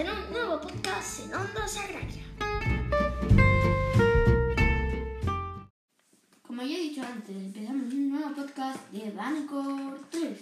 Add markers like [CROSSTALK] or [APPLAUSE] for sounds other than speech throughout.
en un nuevo podcast en Onda Sagraria. Como ya he dicho antes, empezamos un nuevo podcast de Banco 3.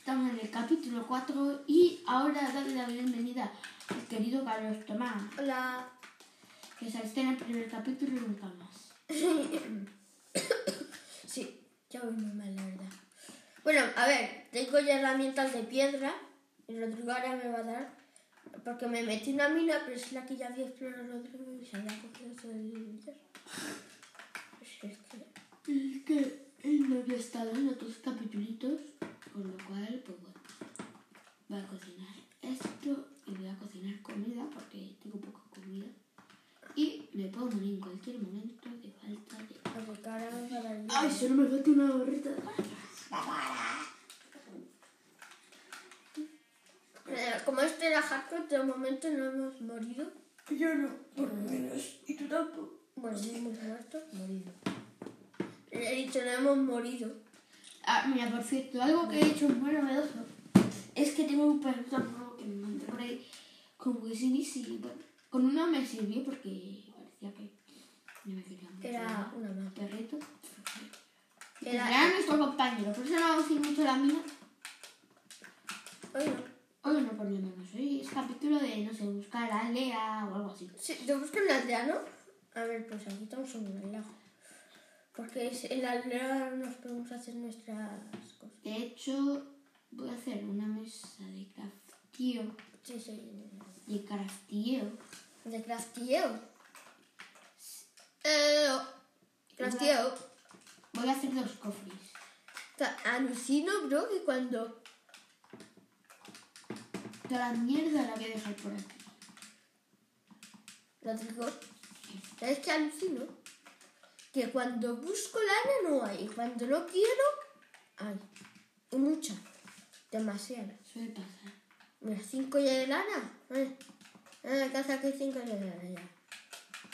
Estamos en el capítulo 4 y ahora darle la bienvenida al querido Carlos Tomás, Hola. que se está en el primer capítulo y nunca más. [COUGHS] Sí, ya voy muy mal, la verdad. Bueno, a ver, tengo ya herramientas de piedra y Rodrigo ahora me va a dar. Porque me metí en una mina, pero es la que ya había explorado Rodrigo y se había cogido todo el hierro. Pues es que. Es que él no había estado en otros capítulos, con lo cual, pues bueno, voy a cocinar esto y voy a cocinar comida porque tengo poca comida. Y me puedo morir en cualquier momento de falta de... ¡Ay, solo me falta una gorrita! Eh, Como este era hardcore, de momento no hemos morido. Yo no, por lo menos. Y tú tampoco. Bueno, no hemos muerto, morido. He dicho, no hemos morido. Ah, mira, por cierto, algo que he hecho muy novedoso es que tengo un perrito nuevo que me mandé por ahí con Wisin y bueno, con uno me sirvió porque parecía que no me quería mucho. Era una un mata. perrito. Era- Era nuestro compañero, por eso no vamos a ir mucho a la mina. No. Hoy no, por lo menos. Hoy es capítulo de, no sé, buscar a aldea o algo así. Sí, busco en la aldea, ¿no? A ver, pues aquí estamos en un lago. Porque es- en la aldea nos podemos hacer nuestras cosas. De hecho, voy a hacer una mesa de craftío. Sí, sí. De craftío. De crafteo. Eh, crafteo. Voy a hacer dos cofres. Alucino, bro, que cuando... Toda la mierda la voy a dejar por aquí. Rodrigo, ¿sabes qué alucino? Que cuando busco lana no hay. Y cuando no quiero, hay. Y mucha. Demasiada. Suele pasar. Mira, cinco ya de lana. Eh, eh, casa aquí cinco ya de lana ya.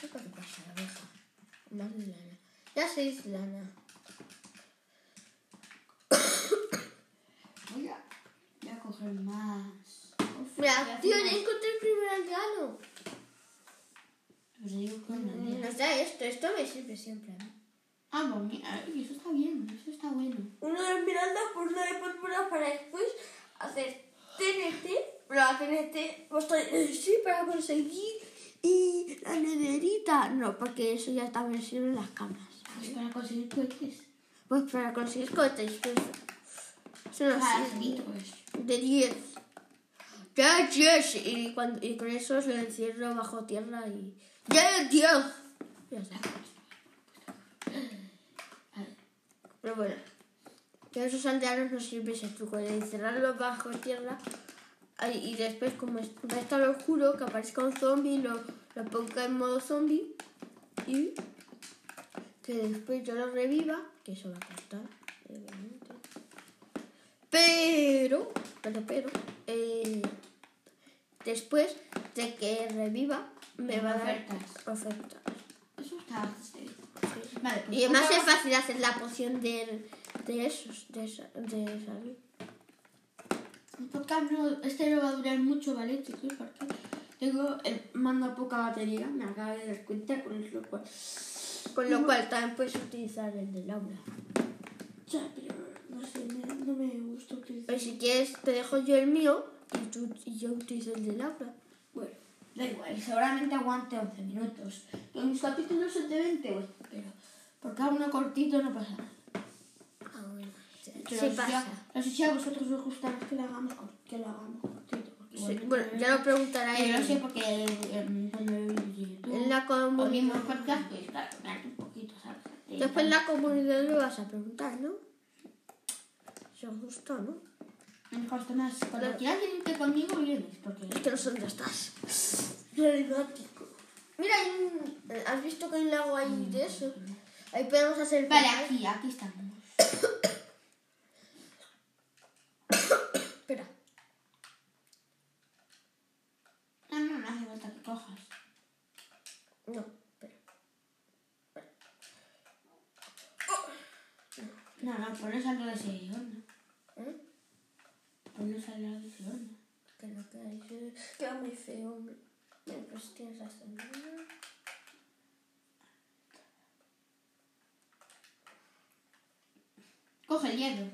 ¿Qué pasa, la? Más de lana. Ya seis lana. [COUGHS] Voy a, voy a coger más. Mira, tío, ya encontré el primer aldeano. Pues digo con. Nos da esto, esto me sirve siempre mí. Ah, pues mira, eso está bien, eso está bueno. Uno de esmeralda por una de púrpura para después hacer TNT, pero la TNT pues, sí para conseguir y la nederita, no, porque eso ya también sirve en las camas. Pues para conseguir cohetes. Pues para conseguir cohetes, pues, no Para sirve. pues. De 10. Ya 10. Y, cuando, y con eso lo encierro bajo tierra y. ¡Ya 10! Ya está. Pero bueno. Que esos aldeanos nos sirve ese truco de encerrarlo bajo tierra. Y después, como es- va a estar oscuro, que aparezca un zombie, lo, lo ponga en modo zombie. Y que después yo lo reviva, que eso va a costar. Pero, pero, pero, eh, después de que reviva, me va a dar Ofertas. ofertas. Eso está bien. Vale, pues Y además es fácil hacer la poción de, de esos, de, de salud. No, este no va a durar mucho, ¿vale, chicos? Porque tengo el mando poca batería, me acabo de dar cuenta, con lo cual... Con lo cual también puedes utilizar el del aula. Ya, pero no sé, no me gusta utilizar... Pero si quieres, te dejo yo el mío y, tú, y yo utilizo el del aula. Bueno, da igual, seguramente aguante 11 minutos. Que mis capítulos son de 20, bueno, pero porque hago uno cortito no pasa nada. Ah, bueno. Sí, Pero sí si pasa. ya- pero si a vosotros os gusta que lo hagamos, cor- que lo hagamos cortito. Sí, bueno, ya lo preguntará él. no sé, porque eh, YouTube En la comunidad. podcast, pues claro, darte un poquito, ¿sabes? De- Después en la comunidad le vas a preguntar, ¿no? Si os gustó, ¿no? Mejor Tomás, cuando quieras venirte conmigo, vienes, porque... Es que no sé dónde estás. Mira, hay un- ¿has visto que hay un lago ahí de eso? Ahí podemos hacer... Vale, aquí, aquí estamos. Espera. No, no, no hace falta que cojas. No, espera. No, no, pones al lado de ese horno. ¿Eh? Pones al lado de ese horno. que no queráis. eh, Queda muy feo, hombre. Bueno, pues tienes razón. Coge el hierro.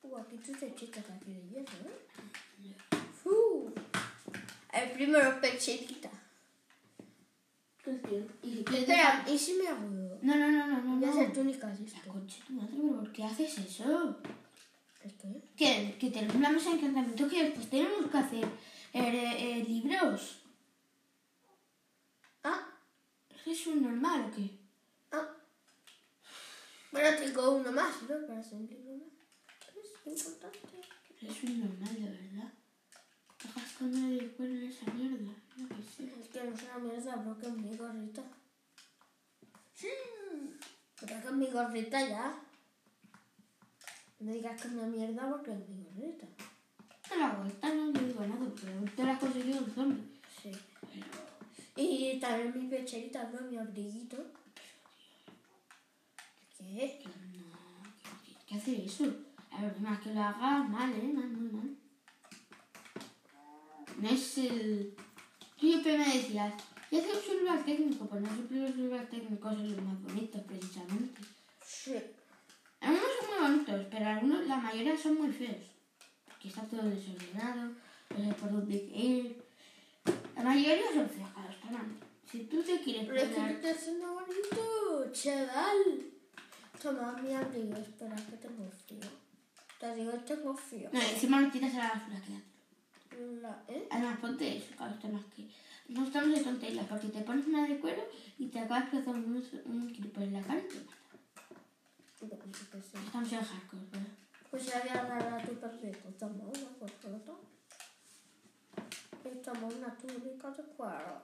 Uh, aquí tú te chicas aquí de hierro, ¿eh? Uh, el primero pechita. Y si quieres Espera, ¿y si me hago? No, no, no, no, no. Voy a no. hacer túnicas de tu madre, pero ¿por qué haces eso? Que, que tenemos una mesa de encantamiento que después tenemos que hacer eh, eh, libros. Ah, ¿Es un normal o qué? ah. Bueno, tengo uno más, ¿no? Para hacer un libro más. Es importante. Es un normal, de verdad. Estás gastando el cuero en esa mierda. No que. Es que no es una mierda, pero que es mi gorrita. Sí. Pero que es mi gorrita ya. No digas que es una mierda porque es mi gorrita. A la vuelta no le digo nada, pero te la has conseguido un zombie. Sí. Y también mi pecherita, ¿no? Mi abriguito. ¿Qué? No, tienes que hacer eso. A ver, más que lo hagas mal, ¿eh? Mal, mal, mal. No es el... Tú siempre me decías, y hacer un celular técnico, pues no siempre los celulares técnicos son los más bonitos, precisamente. Sí. Pero algunos, la mayoría son muy feos. Porque está todo desordenado, no sé por dónde ir. La mayoría son feos, claro. Si tú te quieres Pero es que poner... te haciendo bonito, chaval. Toma mi abrigo, espera que tengo frío. Te digo, tengo frío. No, encima lo tiras a la basura, quédate. ¿eh? Además, ponte eso, claro, está más que... No estamos de tonterías, porque te pones una de cuero y te acabas cruzando un, un clip en la cara y te sé. Estamos en hardcore, ¿verdad? Pues ya voy a dar a tu perrito. Toma una cortota. Y toma una túnica de cuero.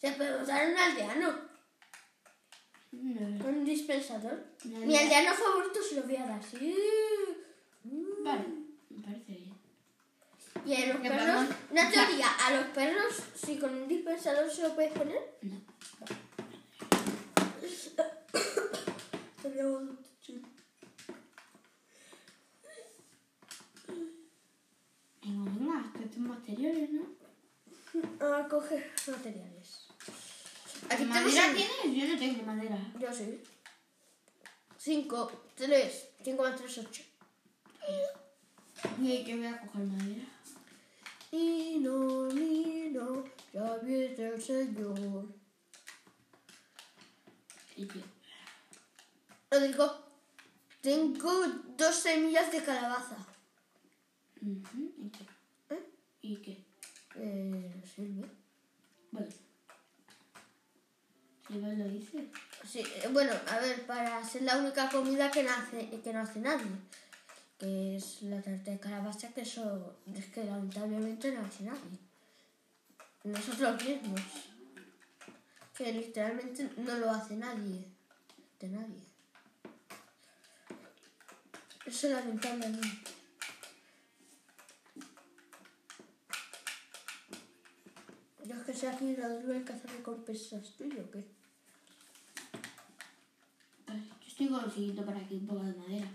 Se puede usar un aldeano. No, Un dispensador. no, Mi aldeano favorito se lo voy a dar. Sí. Mm. Vale, me parece bien. Y a los perros, una teoría, a los perros, si con un dispensador se lo puedes poner. No. Chulo. Venga, venga, hasta estos materiales, ¿no? A coger materiales. Aquí ¿Madera tienes? Yo no tengo madera. Yo sí. 5, 3, 5 más 3, 8. Y que voy a coger madera. Nino, Nino, ya viene el Señor. ¿Y qué? Lo digo, tengo dos semillas de calabaza. ¿Y qué? ¿Eh? ¿Y qué? Eh, sirve. Bueno. Si vos lo dices. Sí, eh, bueno, a ver, para ser la única comida que no hace, que no hace nadie. Que es la tarta de calabaza, que eso es que lamentablemente no hace nadie. Nosotros mismos. Que literalmente no lo hace nadie. De nadie. Eso lamentablemente. Yo es que sé aquí la que hacer recompensas tuyo, ¿o qué? Pues yo estoy consiguiendo por aquí un poco de madera.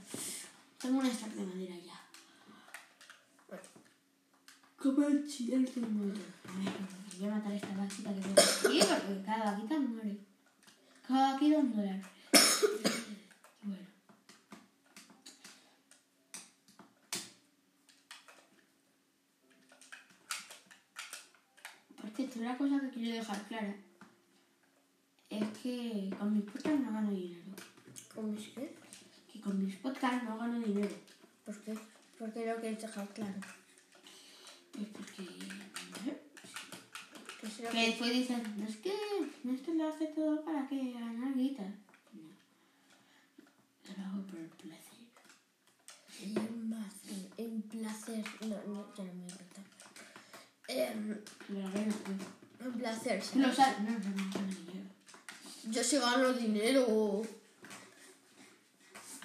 Tengo una stack de madera ya. ¿Cómo chillar que muero? A ver, voy a matar a esta vaquita que veo aquí porque cada vaquita muere. Cada vaquita un dólar. bueno. Cierto, una cosa que quiero dejar clara es que con mis podcasts no gano dinero. ¿Cómo es que? Que con mis podcasts no gano dinero. ¿Por qué? ¿Por qué lo quieres dejar claro? Pues porque. no sé, Que después dicen, no es que esto lo hace todo para que ganar guita. No. Lo hago por el placer. En placer. En placer. No, no, ya no me importa. Em, Pero bueno, pues, en placer, ¿sabes? Yo sí gano dinero.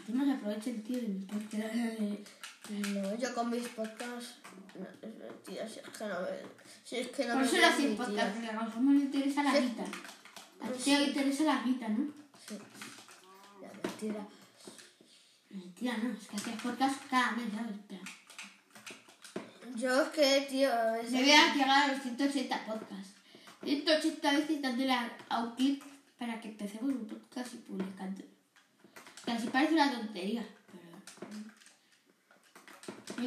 A se aprovecha el tío de mi podcast. [LAUGHS] No, yo con mis podcasts. No, mentira, si es que no me. Si es que no Por me eso lo hacen permitía. podcast, porque a nos interesa la Sí. guita. A ti te interesa la guita, ¿no? Sí. La mentira. Mentira, no, es que hacías podcast cada mes, ¿sabes? Pero Yo es que, tío, a veces... Deberías llegar a los 180 podcasts. 180 veces dándole a, un clic para que empecemos un podcast y publicando. Que así parece una tontería, pero...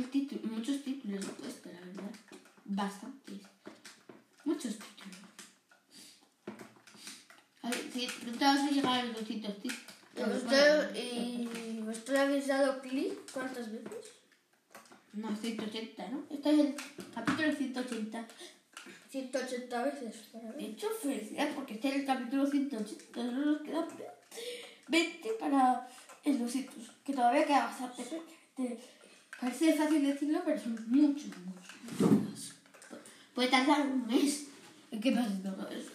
Títulos, muchos títulos he puesto, la verdad. Bastantes. Muchos títulos. A ver, si pronto vamos a llegar a los 200 títulos. ¿Y vosotros, ¿Y vosotros habéis dado clic cuántas veces? No, 180, ¿no? Este es el capítulo 180. 180 veces para De mí. hecho, felicidades porque este es el capítulo 180. Solo nos quedan 20 para el 200. Que todavía queda bastante. Te- Parece fácil decirlo, pero son muchos, muchos. Puede tardar un mes en que pase todo eso.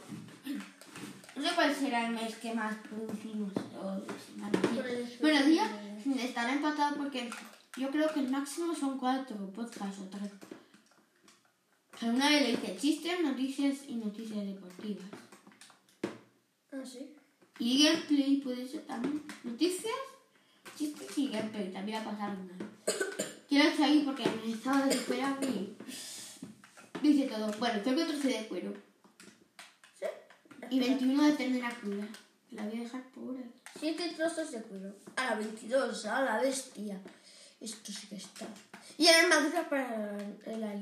No sé cuál será el mes que más producimos. O. Bueno, día estará empatado porque yo creo que el máximo son cuatro podcasts o tres. Alguna vez le hice chistes, noticias y noticias deportivas. Ah, sí. Y gameplay puede ser también. Noticias, chistes y gameplay. También va a pasar una. [COUGHS] Quiero hecho ahí porque me estaba desesperando y [SNIFFS] dice todo. Bueno, tengo otro CD de cuero. ¿Sí? Y 21 de ternera cruda. La voy a dejar ahí. Siete trozos de cuero. A la 22, a la bestia. Esto sí que está. Y la armadura para el aldeano.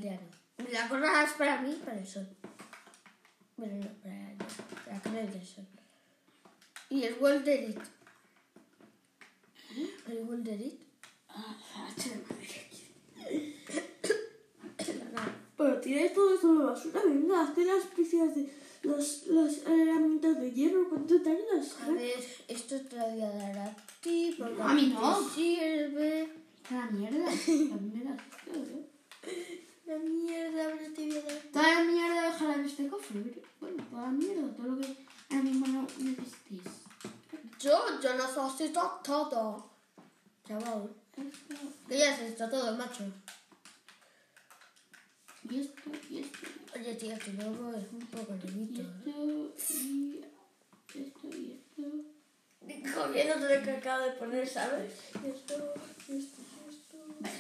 La gorra es para mí, para el sol. Bueno, no, para el aldeano. Para que no haya el sol. Y el Wolderit. El Wolderit. Ah, Pero tiráis todo eso de basura, venga, hazte las piezas de los, los herramientas de hierro, ¿cuánto tardas? A ver, esto te lo voy a dar a ti porque A mí no. sirve. La mierda. La mierda. La mierda, ahora te voy a dar. Toda la mierda déjala en este cofre. Bueno, toda la mierda, todo lo que ahora mismo no necesites. Yo, yo necesito todo. Chaval. Que ya necesito todo, macho. y esto, y esto, Oye, tía, que luego es un poco y lento. esto, y esto, y esto. Comiendo lo que acabo de poner, ¿sabes? Esto, esto, esto.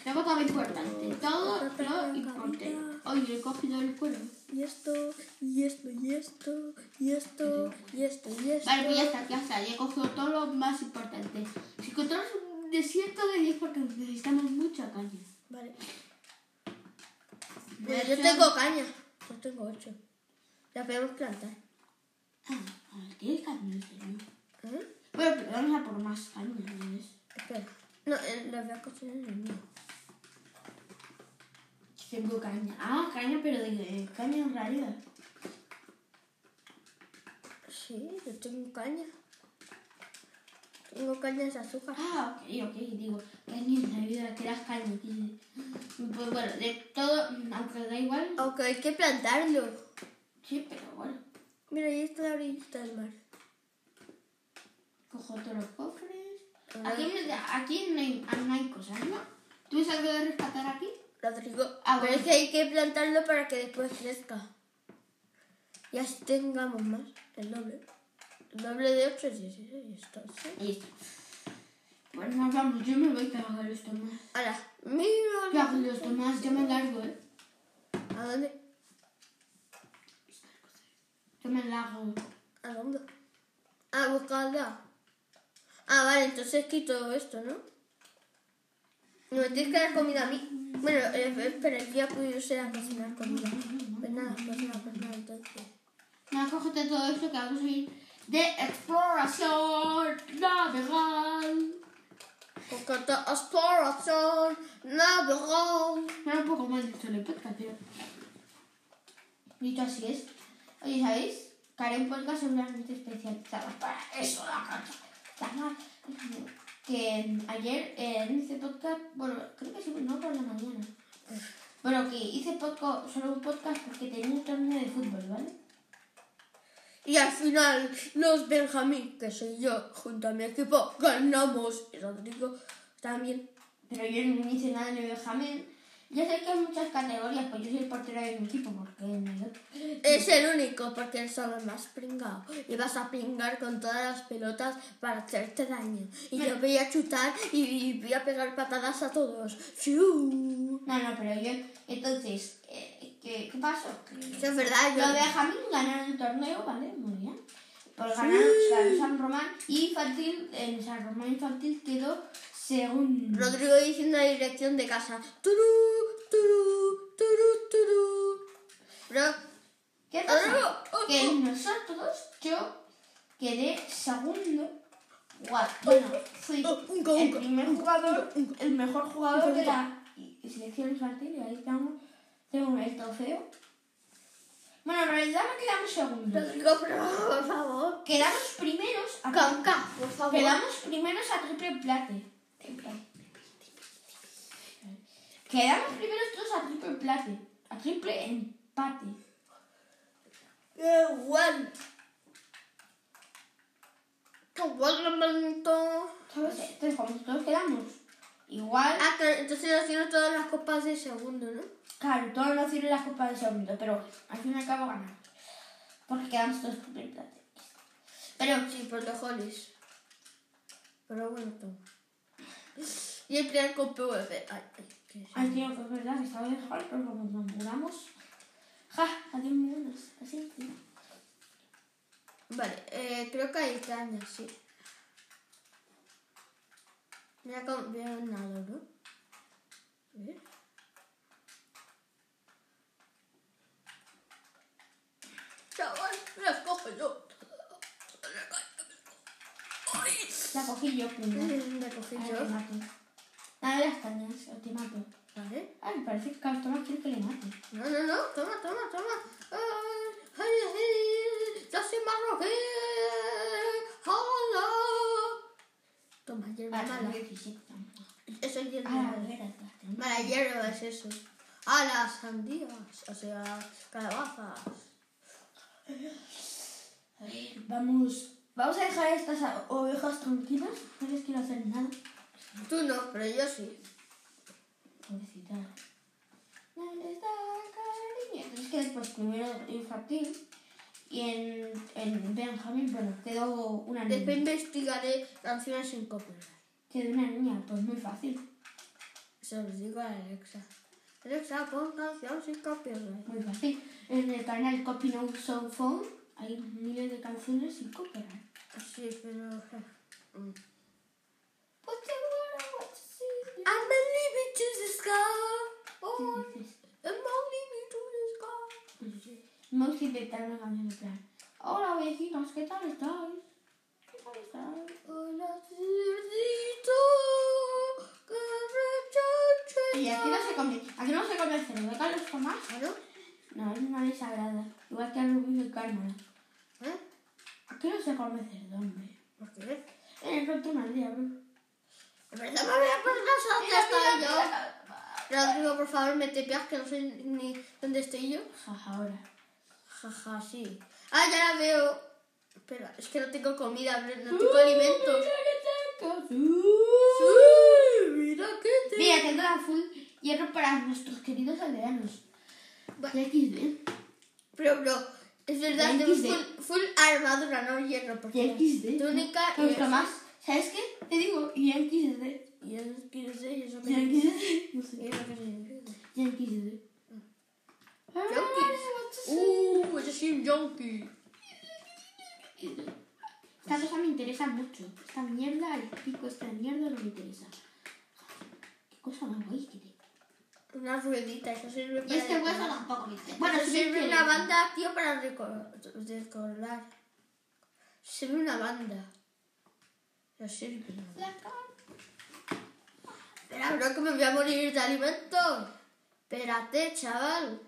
Tengo todo importante. Todo lo importante. Oye, he cogido el cuero. Y esto, y esto, y esto, y esto, y esto, y esto. Vale, pues ya está, ya está. Ya he cogido todo lo más importante. Si encontramos un desierto de 10 porque necesitamos mucha caña. Vale. Mira, yo tengo caña. Yo tengo ocho. La podemos plantar. Ah, tienes caña. ¿Eh? Bueno, pero vamos a por más caña, ¿ves? Espera. No, eh, la voy a cocinar en el mío. Tengo caña. Ah, caña, pero de, de caña en realidad. Sí, yo tengo caña. Tengo cañas de azúcar. Ah, ok, ok, digo, caña en realidad, que las cañas. Pues bueno, de todo, aunque da igual. Aunque hay que plantarlo. Sí, pero bueno. Mira, ahí está la orillita del mar. Cojo todos los cofres. Ah. Aquí, aquí no, hay, no hay cosas, ¿no? ¿Tú ves algo de rescatar aquí? Ah, pero bueno. es que hay que plantarlo para que después crezca. Y así tengamos más. El doble. El doble de 8 es 16. Esto, ¿sí? Bueno, nos vamos, yo me voy que hago esto más. Ahora, mira. Hago esto más, yo me largo, ¿eh? ¿A dónde? Yo me largo. ¿A dónde? A buscarla. Ah, vale, entonces quito esto, ¿no? No me tienes que dar comida a mí. Bueno, eh, espera, el día puedo irse a cocinar comida. Pues nada, pues nada, pues nada, entonces. Nada, cógete todo esto que vamos a ir de exploración navegal. Porque te exploración navegal. Era un poco mal dicho el podcast, pero... Dicho así es. Oye, ¿sabéis? Que haré un podcast seguramente especializado para eso, la cancha. Que ayer eh, este podcast, bueno, creo que sí, no por la mañana. Bueno, que hice podcast, solo un podcast porque tenía un torneo de fútbol, ¿vale? Y al final, los Benjamín, que soy yo, junto a mi equipo, ganamos. Y Rodrigo también. Pero yo no hice nada en el Benjamín. Ya sé que hay muchas categorías, pues yo soy el portero de mi equipo, porque. Es el único porque eres solo el más pringado. Y vas a pringar con todas las pelotas para hacerte daño. Y yo voy a chutar y, voy a pegar patadas a todos. ¡Fiu! No, no, pero yo... Entonces, eh, ¿qué, ¿qué pasó? Eso es verdad, Los de yo... Jamín ganaron el torneo, ¿vale? Muy bien. Pues ganaron ganó San Román y Infantil, en San Román Infantil quedó segundo. Rodrigo diciendo la dirección de casa. Turú, turú, turú, turú. Pero, ¿Qué pasa? Que nosotros, yo quedé segundo. Gua- Bueno, fui el primer jugador, el mejor jugador de la selección infantil y ahí estamos, tengo el trofeo. Bueno, en realidad no quedamos segundos. Rodrigo, pero, por favor. Quedamos primeros a Canca, por favor. Quedamos primeros a triple plate. Quedamos primeros todos a triple plate. A triple empate. ¡Qué bueno! ¡Qué bueno, manito! ¿Sabes? Entonces, como todos quedamos igual, Ah, claro, entonces haciendo todas las copas de segundo, ¿no? claro, todos nos sirven las copas de segundo, pero al fin y al cabo ganamos. Porque quedamos todos triple plate. Pero sí, por los goles. Pero bueno, toma. [LAUGHS] Y el primer con PVP. Ay, ay, qué Ay, tío, que es verdad que estaba de dejar, pero como nos muramos. Ja, adiós, muy buenos. Así, tío. Vale, eh, creo que hay cañas, sí. Mira cómo veo un ¿no? A ver. Chaval, me las cojo yo. La cogí yo primero. me cogí Ahora yo. te mato. Dale las cañas, o te mato. Vale. Ay, me parece que Cartoma quiere que le mate. No, no, no, toma, toma, toma. Ay, ay, ay, ya soy marroquí. Hola. Toma, hierba Vale, mala. 17. Eso es hierba Ah, mala. Mala hierba es eso. A las sandías, o sea, calabazas. A ver, vamos. Vamos a dejar estas ovejas tranquilas. No les quiero hacer nada. Tú no, pero yo sí. Pobrecita. ¿Dónde está el cariño? Es que después primero infantil y en, en Benjamín, bueno, quedó una niña. Después investigaré canciones sin copyright. Quedó una niña, pues muy fácil. Eso les digo a Alexa. Alexa, pon canción sin copyright. Muy fácil. En el canal Copy No Sound Phone hay miles de canciones sin copyright. Sí, pero... mm. Pues. I'm believing to the sky. Oh. I'm believing to the sky. Me gusta inventar una canción en plan. Hola vecinos, ¿qué tal estáis? ¿Qué tal estáis? Hola, cerdito, que rechacha Y aquí no se come, aquí no se come el cerdo de Carlos Tomás. ¿Ah, no? No, es una desagrada. Igual que a Rubí de Carmen. ¿Eh? Aquí no se come cerdo, hombre. ¿Por qué? En el otro mal día, bro. En verdad me voy a poner las hasta yo. Rodrigo, por favor, me tepeas que no sé ni dónde estoy yo. Jaja, ahora. Jaja, sí. Ah, ya la veo. Espera, es que no tengo comida, no tengo alimentos. Mira que te... Mira, tendrá full hierro para nuestros queridos aldeanos. Vale. Y XD. Pero, bro, es verdad, Y tengo XD. full, full armadura, no hierro. Porque Y XD. túnica Me gusta más. ¿Sabes qué? Te digo, y XD. Y es que no sé, y eso que... Y XD. No sé. y eso que significa. Y XD. Junkies. Uh, yo soy un junkie. Esta cosa me interesa mucho. Esta mierda, el pico esta mierda no me interesa. Qué cosa más guay que. Una ruedita, eso sirve Y para... este hueso tampoco. Bueno, sirve que una banda, tío, para recor- recordar. Sirve una banda. No sirve una banda. La cara. Espera, bro, que me voy a morir de alimento. Espérate, chaval.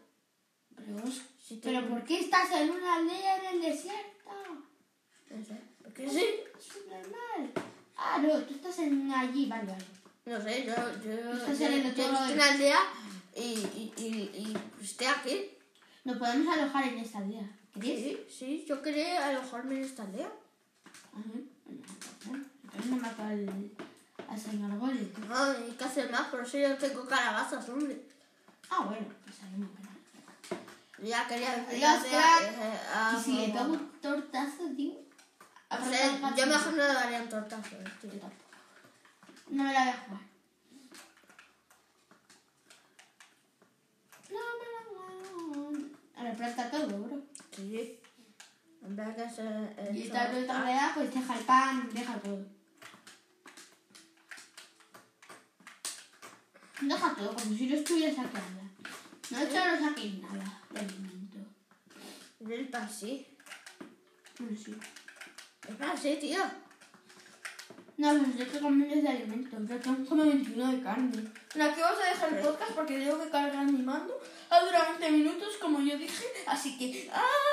Pero, Si te- pero ¿por qué estás en una aldea en el desierto? No sé, ¿por qué sí? Es normal. Ah, no, tú estás en allí, vale, vale. No sé, yo, yo, Estás yo, en el yo estoy en aldea y, y, y, y estoy aquí. Nos podemos alojar en esta aldea. ¿Queréis? Sí, sí, yo quería alojarme en esta aldea. Ajá. Entonces no mato al, al señor Golem. No, hay que hacer más, por eso yo tengo calabazas, hombre. Ah, bueno, pues ahí me Ya quería decir ah, Y si le pego un tortazo, tío. O sea, yo mejor no le daría un tortazo. eh, tío. Yo tampoco. No me la voy a jugar. No me la juego. A ver, pero está todo, bro. Sí. En vez de ser. Y esta torta- otra realidad, pues deja el pan, deja todo. Deja todo, como si no estuviera saqueando. No he hecho no saquéis nada de alimento. El pan sí. Bueno, sí. El pan sí, tío. No, pero sé que comer de alimento. Yo tengo como 21 de carne. Bueno, aquí vamos a dejar el podcast porque tengo que cargar mi mando. Ha durado 20 minutos, como yo dije. Así que, ¡ah!